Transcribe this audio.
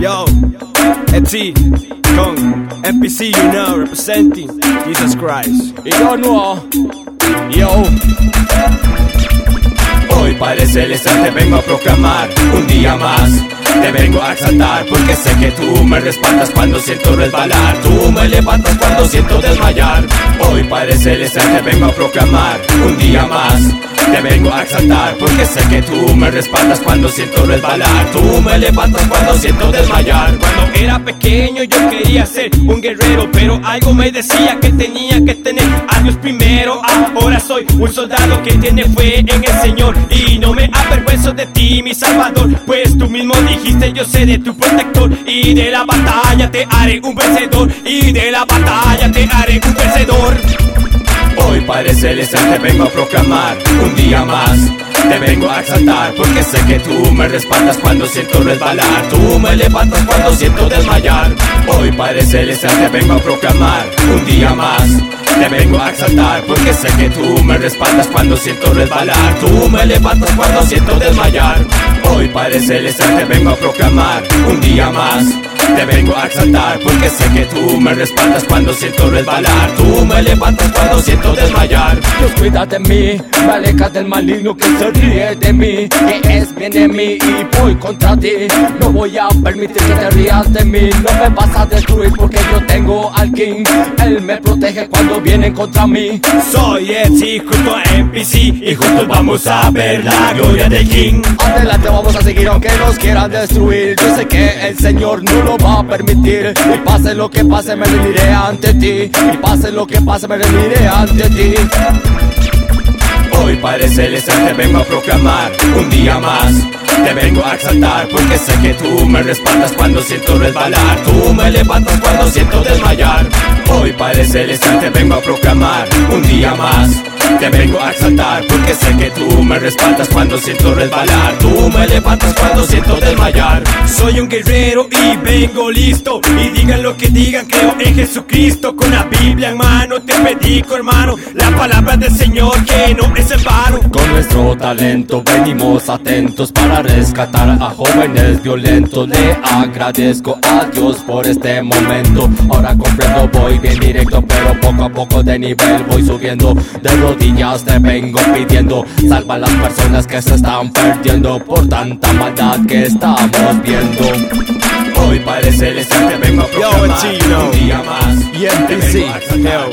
Yo, Etsy, con NPC, you know, representing Jesus Christ. Y yo no, yo. Hoy Padre Celestial te vengo a proclamar un día más. Te vengo a exaltar porque sé que tú me respaldas cuando siento resbalar. Tú me levantas cuando siento desmayar. Hoy Padre Celestial te vengo a proclamar un día más. Te vengo a exaltar porque sé que tú me respaldas cuando siento resbalar. Tú me levantas cuando siento desmayar. Cuando era pequeño yo quería ser un guerrero, pero algo me decía que tenía que tener a Dios primero. Ahora soy un soldado que tiene fe en el Señor y no me avergüenzo de ti, mi Salvador, pues tú mismo dijiste yo seré tu protector y de la batalla te haré un vencedor y de la batalla te haré un vencedor. Hoy Padre Celestial te vengo a proclamar un día más. Te vengo a exaltar porque sé que tú me respaldas cuando siento resbalar. Tú me levantas cuando siento desmayar. Hoy Padre Celestial te vengo a proclamar un día más. Te vengo a exaltar porque sé que tú me respaldas cuando siento resbalar. Tú me levantas cuando siento desmayar. Padre Celestial te vengo a proclamar un día más. Te vengo a exaltar porque sé que tú me respaldas cuando siento resbalar. Tú me levantas cuando siento desmayar. Dios cuida de mí, me aleja del maligno que se ríe de mí, que es bien de mí y voy contra ti. No voy a permitir que te rías de mí, no me vas a destruir porque yo tengo al King. Él me protege cuando vienen contra mí. Soy Etsy junto a NPC y juntos vamos a ver la gloria del King. Adelante vamos a seguir aunque nos quieran destruir. Yo sé que el Señor no lo va a permitir. Y pase lo que pase me rendiré ante ti. Y pase lo que pase me rendiré ante ti. Hoy Padre Celestial te vengo a proclamar un día más. Te vengo a exaltar porque sé que tú me respaldas cuando siento resbalar. Tú me levantas cuando siento desmayar. Hoy Padre Celestial te vengo a proclamar un día más. Te vengo a exaltar porque sé que tú me respaldas cuando siento resbalar. Tú me levantas cuando siento desmayar. Soy un guerrero y vengo listo. Y digan lo que digan, creo en Jesucristo. Con la Biblia en mano te predico, hermano. La palabra del Señor que no es en vano. Con nuestro talento venimos atentos para rescatar a jóvenes violentos. Le agradezco a Dios por este momento. Ahora comprendo, voy bien directo, pero poco a poco de nivel voy subiendo. De rodillas te vengo pidiendo. Salva a las personas que se están perdiendo por tanta maldad que estamos viendo. Hoy Padre Celestial te vengo a proclamar un día más. Te vengo a exaltar